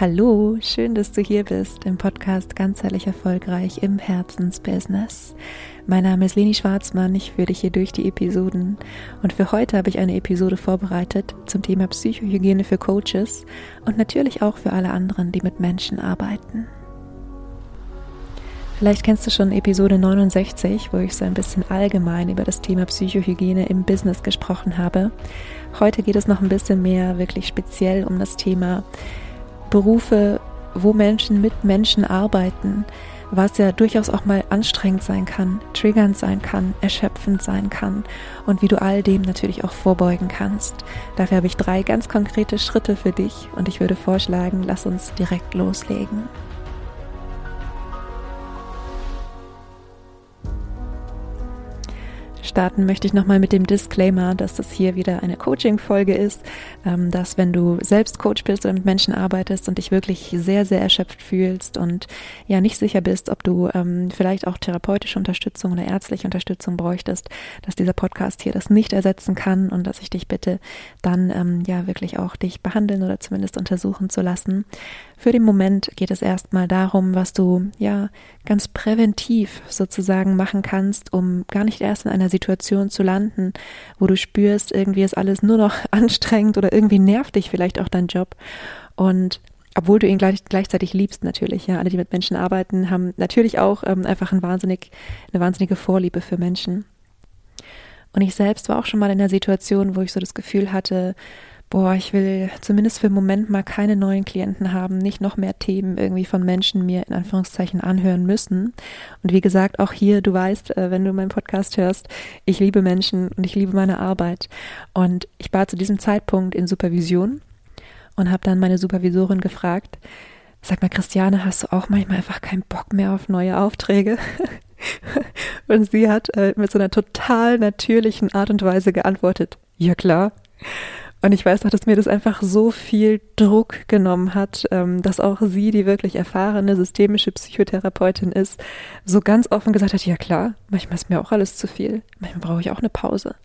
Hallo, schön, dass du hier bist im Podcast Ganzheitlich Erfolgreich im Herzensbusiness. Mein Name ist Leni Schwarzmann, ich führe dich hier durch die Episoden und für heute habe ich eine Episode vorbereitet zum Thema Psychohygiene für Coaches und natürlich auch für alle anderen, die mit Menschen arbeiten. Vielleicht kennst du schon Episode 69, wo ich so ein bisschen allgemein über das Thema Psychohygiene im Business gesprochen habe. Heute geht es noch ein bisschen mehr wirklich speziell um das Thema Berufe, wo Menschen mit Menschen arbeiten, was ja durchaus auch mal anstrengend sein kann, triggernd sein kann, erschöpfend sein kann und wie du all dem natürlich auch vorbeugen kannst. Dafür habe ich drei ganz konkrete Schritte für dich und ich würde vorschlagen, lass uns direkt loslegen. Starten möchte ich nochmal mit dem Disclaimer, dass das hier wieder eine Coaching-Folge ist, ähm, dass wenn du selbst Coach bist oder mit Menschen arbeitest und dich wirklich sehr, sehr erschöpft fühlst und ja nicht sicher bist, ob du ähm, vielleicht auch therapeutische Unterstützung oder ärztliche Unterstützung bräuchtest, dass dieser Podcast hier das nicht ersetzen kann und dass ich dich bitte dann ähm, ja wirklich auch dich behandeln oder zumindest untersuchen zu lassen. Für den Moment geht es erstmal darum, was du ja ganz präventiv sozusagen machen kannst, um gar nicht erst in einer Situation zu landen, wo du spürst, irgendwie ist alles nur noch anstrengend oder irgendwie nervt dich vielleicht auch dein Job. Und obwohl du ihn gleich, gleichzeitig liebst natürlich, ja, alle, die mit Menschen arbeiten, haben natürlich auch ähm, einfach ein wahnsinnig, eine wahnsinnige Vorliebe für Menschen. Und ich selbst war auch schon mal in der Situation, wo ich so das Gefühl hatte, boah, ich will zumindest für einen Moment mal keine neuen Klienten haben, nicht noch mehr Themen irgendwie von Menschen mir in Anführungszeichen anhören müssen. Und wie gesagt, auch hier, du weißt, äh, wenn du meinen Podcast hörst, ich liebe Menschen und ich liebe meine Arbeit. Und ich war zu diesem Zeitpunkt in Supervision und habe dann meine Supervisorin gefragt, sag mal, Christiane, hast du auch manchmal einfach keinen Bock mehr auf neue Aufträge? und sie hat äh, mit so einer total natürlichen Art und Weise geantwortet, ja klar. Und ich weiß noch, dass mir das einfach so viel Druck genommen hat, ähm, dass auch sie, die wirklich erfahrene systemische Psychotherapeutin ist, so ganz offen gesagt hat, ja klar, manchmal ist mir auch alles zu viel, manchmal brauche ich auch eine Pause.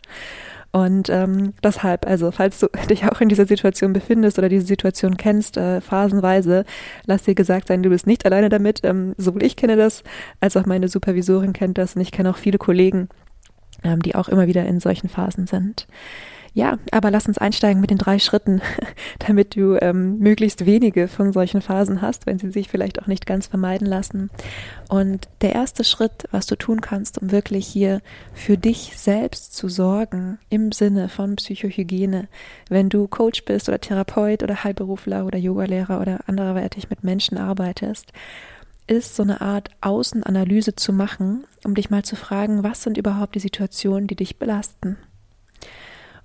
Und ähm, deshalb, also falls du dich auch in dieser Situation befindest oder diese Situation kennst, äh, phasenweise, lass dir gesagt sein, du bist nicht alleine damit. Ähm, sowohl ich kenne das, als auch meine Supervisorin kennt das und ich kenne auch viele Kollegen, ähm, die auch immer wieder in solchen Phasen sind. Ja, aber lass uns einsteigen mit den drei Schritten, damit du ähm, möglichst wenige von solchen Phasen hast, wenn sie sich vielleicht auch nicht ganz vermeiden lassen. Und der erste Schritt, was du tun kannst, um wirklich hier für dich selbst zu sorgen, im Sinne von Psychohygiene, wenn du Coach bist oder Therapeut oder Heilberufler oder Yogalehrer oder anderweitig mit Menschen arbeitest, ist so eine Art Außenanalyse zu machen, um dich mal zu fragen, was sind überhaupt die Situationen, die dich belasten?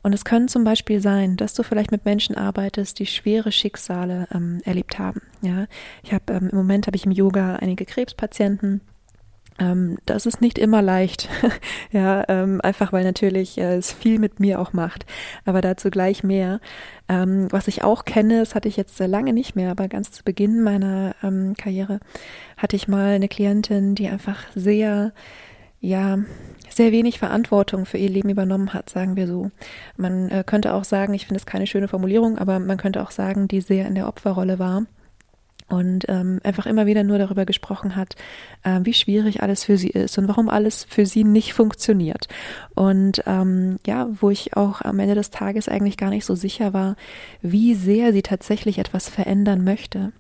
Und es können zum Beispiel sein, dass du vielleicht mit Menschen arbeitest, die schwere Schicksale ähm, erlebt haben. Ja, ich habe ähm, im Moment habe ich im Yoga einige Krebspatienten. Ähm, das ist nicht immer leicht, ja, ähm, einfach weil natürlich äh, es viel mit mir auch macht. Aber dazu gleich mehr. Ähm, was ich auch kenne, das hatte ich jetzt sehr lange nicht mehr, aber ganz zu Beginn meiner ähm, Karriere hatte ich mal eine Klientin, die einfach sehr ja, sehr wenig Verantwortung für ihr Leben übernommen hat, sagen wir so. Man äh, könnte auch sagen, ich finde es keine schöne Formulierung, aber man könnte auch sagen, die sehr in der Opferrolle war und ähm, einfach immer wieder nur darüber gesprochen hat, äh, wie schwierig alles für sie ist und warum alles für sie nicht funktioniert. Und ähm, ja, wo ich auch am Ende des Tages eigentlich gar nicht so sicher war, wie sehr sie tatsächlich etwas verändern möchte.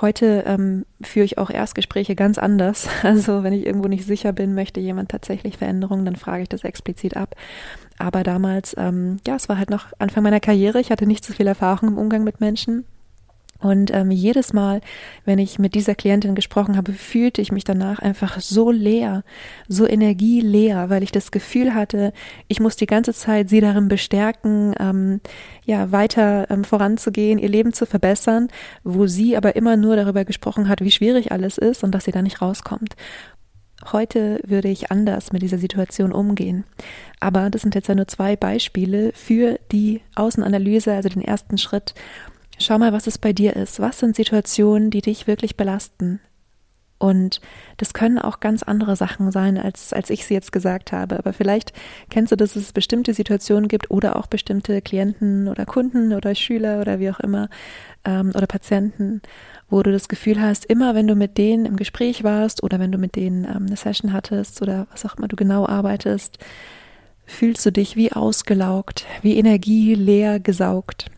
Heute ähm, führe ich auch Erstgespräche ganz anders. Also wenn ich irgendwo nicht sicher bin, möchte jemand tatsächlich Veränderungen, dann frage ich das explizit ab. Aber damals, ähm, ja, es war halt noch Anfang meiner Karriere. Ich hatte nicht so viel Erfahrung im Umgang mit Menschen. Und ähm, jedes Mal, wenn ich mit dieser Klientin gesprochen habe, fühlte ich mich danach einfach so leer, so energieleer, weil ich das Gefühl hatte, ich muss die ganze Zeit sie darin bestärken, ähm, ja, weiter ähm, voranzugehen, ihr Leben zu verbessern, wo sie aber immer nur darüber gesprochen hat, wie schwierig alles ist und dass sie da nicht rauskommt. Heute würde ich anders mit dieser Situation umgehen. Aber das sind jetzt ja nur zwei Beispiele für die Außenanalyse, also den ersten Schritt, Schau mal, was es bei dir ist. Was sind Situationen, die dich wirklich belasten? Und das können auch ganz andere Sachen sein, als, als ich sie jetzt gesagt habe. Aber vielleicht kennst du, dass es bestimmte Situationen gibt oder auch bestimmte Klienten oder Kunden oder Schüler oder wie auch immer, ähm, oder Patienten, wo du das Gefühl hast, immer wenn du mit denen im Gespräch warst oder wenn du mit denen ähm, eine Session hattest oder was auch immer du genau arbeitest, fühlst du dich wie ausgelaugt, wie energieleer gesaugt.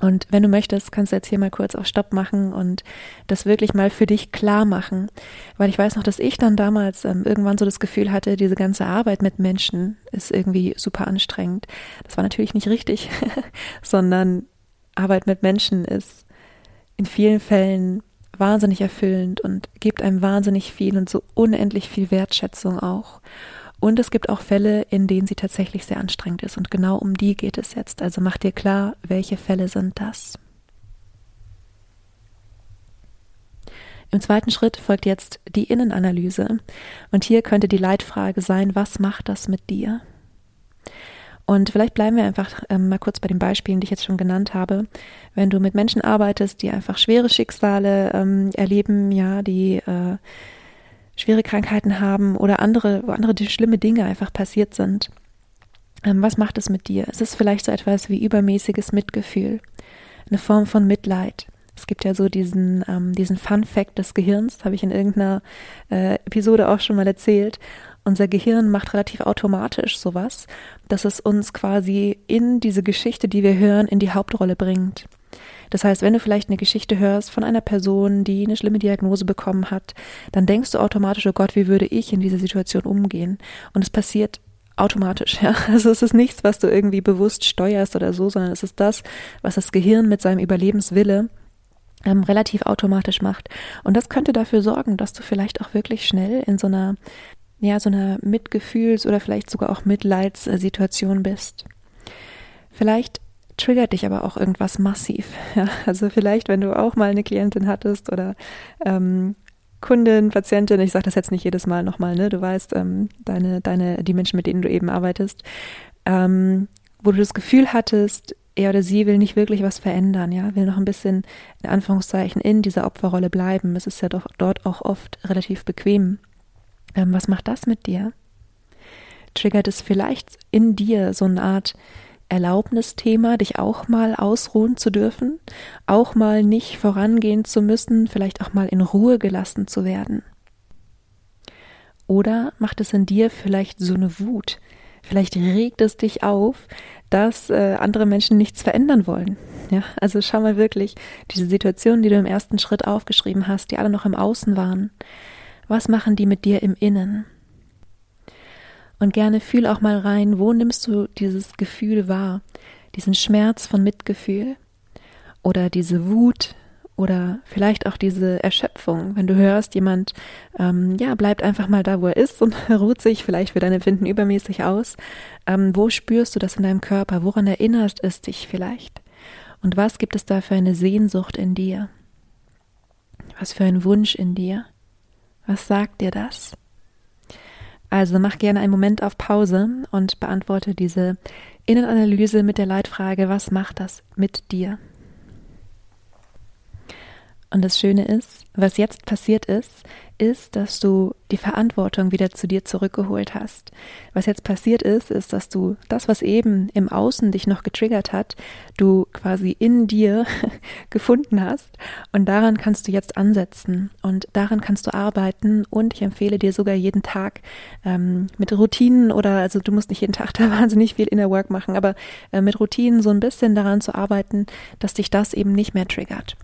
Und wenn du möchtest, kannst du jetzt hier mal kurz auf Stopp machen und das wirklich mal für dich klar machen. Weil ich weiß noch, dass ich dann damals ähm, irgendwann so das Gefühl hatte, diese ganze Arbeit mit Menschen ist irgendwie super anstrengend. Das war natürlich nicht richtig, sondern Arbeit mit Menschen ist in vielen Fällen wahnsinnig erfüllend und gibt einem wahnsinnig viel und so unendlich viel Wertschätzung auch. Und es gibt auch Fälle, in denen sie tatsächlich sehr anstrengend ist. Und genau um die geht es jetzt. Also mach dir klar, welche Fälle sind das. Im zweiten Schritt folgt jetzt die Innenanalyse. Und hier könnte die Leitfrage sein, was macht das mit dir? Und vielleicht bleiben wir einfach ähm, mal kurz bei den Beispielen, die ich jetzt schon genannt habe. Wenn du mit Menschen arbeitest, die einfach schwere Schicksale ähm, erleben, ja, die äh, schwere Krankheiten haben oder andere, wo andere schlimme Dinge einfach passiert sind. Ähm, was macht es mit dir? Es ist vielleicht so etwas wie übermäßiges Mitgefühl, eine Form von Mitleid. Es gibt ja so diesen, ähm, diesen Fun Fact des Gehirns, habe ich in irgendeiner äh, Episode auch schon mal erzählt. Unser Gehirn macht relativ automatisch sowas, dass es uns quasi in diese Geschichte, die wir hören, in die Hauptrolle bringt. Das heißt, wenn du vielleicht eine Geschichte hörst von einer Person, die eine schlimme Diagnose bekommen hat, dann denkst du automatisch, oh Gott, wie würde ich in dieser Situation umgehen? Und es passiert automatisch, ja. Also es ist nichts, was du irgendwie bewusst steuerst oder so, sondern es ist das, was das Gehirn mit seinem Überlebenswille ähm, relativ automatisch macht. Und das könnte dafür sorgen, dass du vielleicht auch wirklich schnell in so einer, ja, so einer Mitgefühls- oder vielleicht sogar auch Mitleidssituation bist. Vielleicht triggert dich aber auch irgendwas massiv. Ja, also vielleicht, wenn du auch mal eine Klientin hattest oder ähm, Kundin, Patientin, ich sage das jetzt nicht jedes Mal nochmal, ne? Du weißt, ähm, deine, deine, die Menschen, mit denen du eben arbeitest, ähm, wo du das Gefühl hattest, er oder sie will nicht wirklich was verändern, ja, will noch ein bisschen in Anführungszeichen in dieser Opferrolle bleiben. Es ist ja doch dort auch oft relativ bequem. Ähm, was macht das mit dir? Triggert es vielleicht in dir so eine Art Erlaubnisthema, dich auch mal ausruhen zu dürfen, auch mal nicht vorangehen zu müssen, vielleicht auch mal in Ruhe gelassen zu werden? Oder macht es in dir vielleicht so eine Wut? Vielleicht regt es dich auf, dass äh, andere Menschen nichts verändern wollen. Ja, also schau mal wirklich diese Situationen, die du im ersten Schritt aufgeschrieben hast, die alle noch im Außen waren. Was machen die mit dir im Innen? Und gerne fühl auch mal rein, wo nimmst du dieses Gefühl wahr? Diesen Schmerz von Mitgefühl oder diese Wut oder vielleicht auch diese Erschöpfung, wenn du hörst, jemand ähm, ja bleibt einfach mal da, wo er ist und ruht sich vielleicht für dein Empfinden übermäßig aus. Ähm, wo spürst du das in deinem Körper? Woran erinnerst es dich vielleicht? Und was gibt es da für eine Sehnsucht in dir? Was für ein Wunsch in dir? Was sagt dir das? Also mach gerne einen Moment auf Pause und beantworte diese Innenanalyse mit der Leitfrage, was macht das mit dir? Und das Schöne ist, was jetzt passiert ist, ist, dass du die Verantwortung wieder zu dir zurückgeholt hast. Was jetzt passiert ist, ist, dass du das, was eben im Außen dich noch getriggert hat, du quasi in dir gefunden hast und daran kannst du jetzt ansetzen und daran kannst du arbeiten und ich empfehle dir sogar jeden Tag ähm, mit Routinen oder also du musst nicht jeden Tag da wahnsinnig viel Inner Work machen, aber äh, mit Routinen so ein bisschen daran zu arbeiten, dass dich das eben nicht mehr triggert.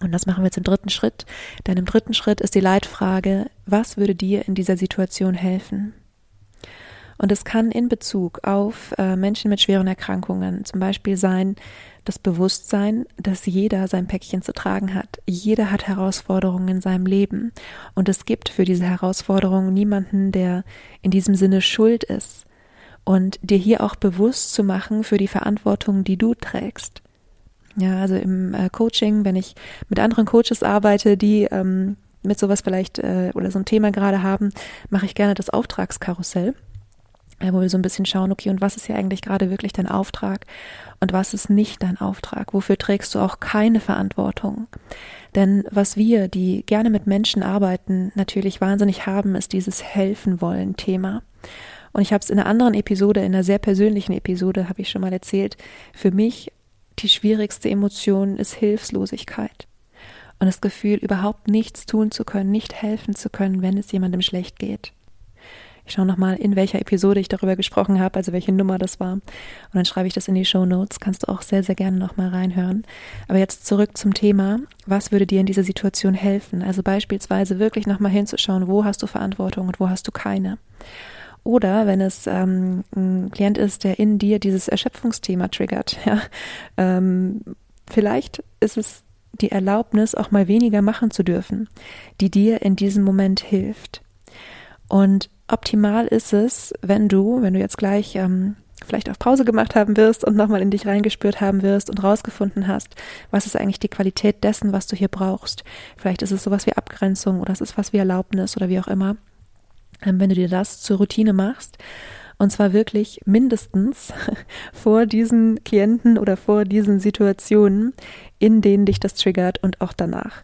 Und das machen wir jetzt im dritten Schritt. Denn im dritten Schritt ist die Leitfrage, was würde dir in dieser Situation helfen? Und es kann in Bezug auf äh, Menschen mit schweren Erkrankungen zum Beispiel sein, das Bewusstsein, dass jeder sein Päckchen zu tragen hat. Jeder hat Herausforderungen in seinem Leben. Und es gibt für diese Herausforderungen niemanden, der in diesem Sinne schuld ist. Und dir hier auch bewusst zu machen für die Verantwortung, die du trägst. Ja, also im äh, Coaching, wenn ich mit anderen Coaches arbeite, die ähm, mit sowas vielleicht äh, oder so ein Thema gerade haben, mache ich gerne das Auftragskarussell, äh, wo wir so ein bisschen schauen, okay, und was ist hier eigentlich gerade wirklich dein Auftrag und was ist nicht dein Auftrag? Wofür trägst du auch keine Verantwortung? Denn was wir, die gerne mit Menschen arbeiten, natürlich wahnsinnig haben, ist dieses Helfen wollen Thema. Und ich habe es in einer anderen Episode, in einer sehr persönlichen Episode, habe ich schon mal erzählt, für mich die schwierigste Emotion ist Hilflosigkeit und das Gefühl, überhaupt nichts tun zu können, nicht helfen zu können, wenn es jemandem schlecht geht. Ich schaue nochmal, in welcher Episode ich darüber gesprochen habe, also welche Nummer das war. Und dann schreibe ich das in die Show Notes. Kannst du auch sehr, sehr gerne nochmal reinhören. Aber jetzt zurück zum Thema. Was würde dir in dieser Situation helfen? Also beispielsweise wirklich nochmal hinzuschauen, wo hast du Verantwortung und wo hast du keine. Oder wenn es ähm, ein Klient ist, der in dir dieses Erschöpfungsthema triggert, ja, ähm, vielleicht ist es die Erlaubnis, auch mal weniger machen zu dürfen, die dir in diesem Moment hilft. Und optimal ist es, wenn du, wenn du jetzt gleich ähm, vielleicht auf Pause gemacht haben wirst und nochmal in dich reingespürt haben wirst und rausgefunden hast, was ist eigentlich die Qualität dessen, was du hier brauchst. Vielleicht ist es sowas wie Abgrenzung oder es ist was wie Erlaubnis oder wie auch immer. Ähm, wenn du dir das zur Routine machst und zwar wirklich mindestens vor diesen Klienten oder vor diesen Situationen, in denen dich das triggert und auch danach.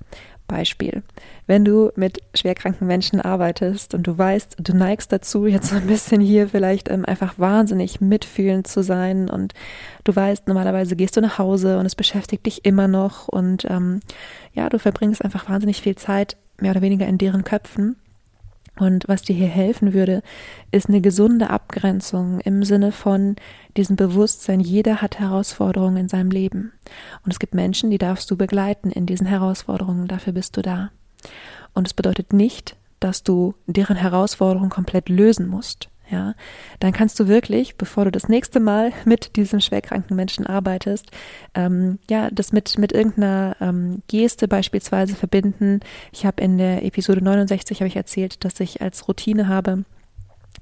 Beispiel. Wenn du mit schwerkranken Menschen arbeitest und du weißt, du neigst dazu, jetzt so ein bisschen hier vielleicht ähm, einfach wahnsinnig mitfühlend zu sein und du weißt, normalerweise gehst du nach Hause und es beschäftigt dich immer noch und ähm, ja, du verbringst einfach wahnsinnig viel Zeit mehr oder weniger in deren Köpfen und was dir hier helfen würde, ist eine gesunde Abgrenzung im Sinne von diesem Bewusstsein, jeder hat Herausforderungen in seinem Leben. Und es gibt Menschen, die darfst du begleiten in diesen Herausforderungen, dafür bist du da. Und es bedeutet nicht, dass du deren Herausforderungen komplett lösen musst ja, dann kannst du wirklich, bevor du das nächste Mal mit diesem schwerkranken Menschen arbeitest, ähm, ja, das mit, mit irgendeiner ähm, Geste beispielsweise verbinden. Ich habe in der Episode 69 habe ich erzählt, dass ich als Routine habe,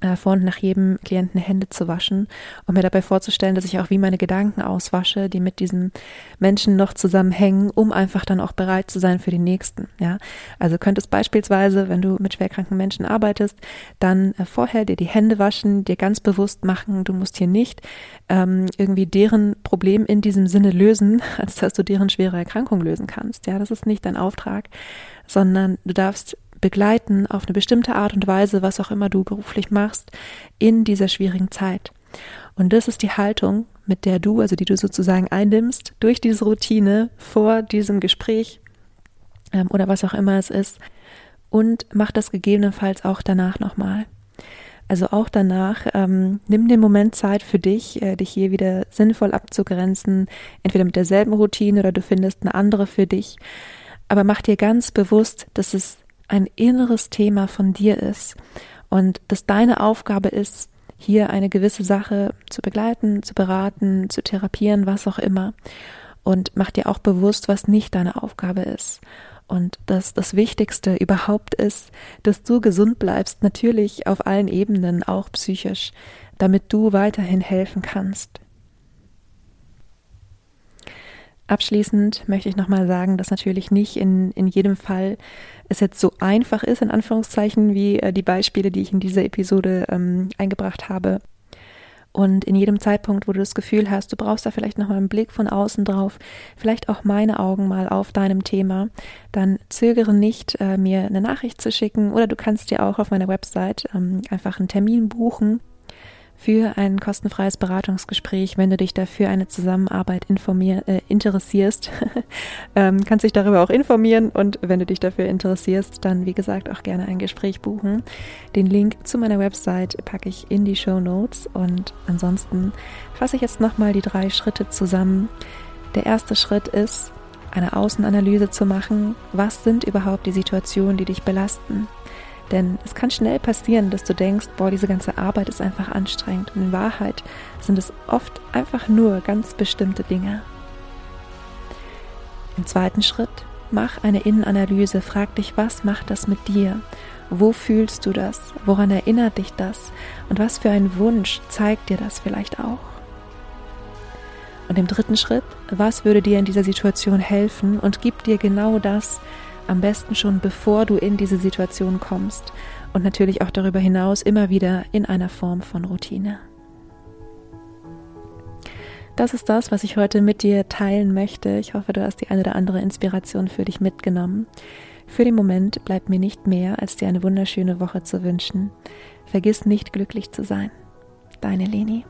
äh, vor und nach jedem Klienten Hände zu waschen und mir dabei vorzustellen, dass ich auch wie meine Gedanken auswasche, die mit diesem Menschen noch zusammenhängen, um einfach dann auch bereit zu sein für den nächsten. Ja, also könntest beispielsweise, wenn du mit schwerkranken Menschen arbeitest, dann äh, vorher dir die Hände waschen, dir ganz bewusst machen, du musst hier nicht ähm, irgendwie deren Problem in diesem Sinne lösen, als dass du deren schwere Erkrankung lösen kannst. Ja, das ist nicht dein Auftrag, sondern du darfst begleiten auf eine bestimmte Art und Weise, was auch immer du beruflich machst, in dieser schwierigen Zeit. Und das ist die Haltung, mit der du, also die du sozusagen einnimmst, durch diese Routine vor diesem Gespräch ähm, oder was auch immer es ist. Und mach das gegebenenfalls auch danach nochmal. Also auch danach, ähm, nimm den Moment Zeit für dich, äh, dich hier wieder sinnvoll abzugrenzen, entweder mit derselben Routine oder du findest eine andere für dich. Aber mach dir ganz bewusst, dass es ein inneres Thema von dir ist und dass deine Aufgabe ist, hier eine gewisse Sache zu begleiten, zu beraten, zu therapieren, was auch immer. Und mach dir auch bewusst, was nicht deine Aufgabe ist. Und dass das Wichtigste überhaupt ist, dass du gesund bleibst, natürlich auf allen Ebenen, auch psychisch, damit du weiterhin helfen kannst. Abschließend möchte ich nochmal sagen, dass natürlich nicht in, in jedem Fall es jetzt so einfach ist, in Anführungszeichen, wie äh, die Beispiele, die ich in dieser Episode ähm, eingebracht habe. Und in jedem Zeitpunkt, wo du das Gefühl hast, du brauchst da vielleicht nochmal einen Blick von außen drauf, vielleicht auch meine Augen mal auf deinem Thema, dann zögere nicht, äh, mir eine Nachricht zu schicken oder du kannst dir auch auf meiner Website ähm, einfach einen Termin buchen für ein kostenfreies Beratungsgespräch, wenn du dich dafür eine Zusammenarbeit äh, interessierst. ähm, kannst dich darüber auch informieren und wenn du dich dafür interessierst, dann wie gesagt auch gerne ein Gespräch buchen. Den Link zu meiner Website packe ich in die Show Notes und ansonsten fasse ich jetzt nochmal die drei Schritte zusammen. Der erste Schritt ist, eine Außenanalyse zu machen. Was sind überhaupt die Situationen, die dich belasten? Denn es kann schnell passieren, dass du denkst, boah, diese ganze Arbeit ist einfach anstrengend. Und in Wahrheit sind es oft einfach nur ganz bestimmte Dinge. Im zweiten Schritt, mach eine Innenanalyse, frag dich, was macht das mit dir? Wo fühlst du das? Woran erinnert dich das? Und was für ein Wunsch zeigt dir das vielleicht auch? Und im dritten Schritt, was würde dir in dieser Situation helfen und gibt dir genau das, am besten schon bevor du in diese Situation kommst und natürlich auch darüber hinaus immer wieder in einer Form von Routine. Das ist das, was ich heute mit dir teilen möchte. Ich hoffe, du hast die eine oder andere Inspiration für dich mitgenommen. Für den Moment bleibt mir nicht mehr, als dir eine wunderschöne Woche zu wünschen. Vergiss nicht glücklich zu sein. Deine Leni.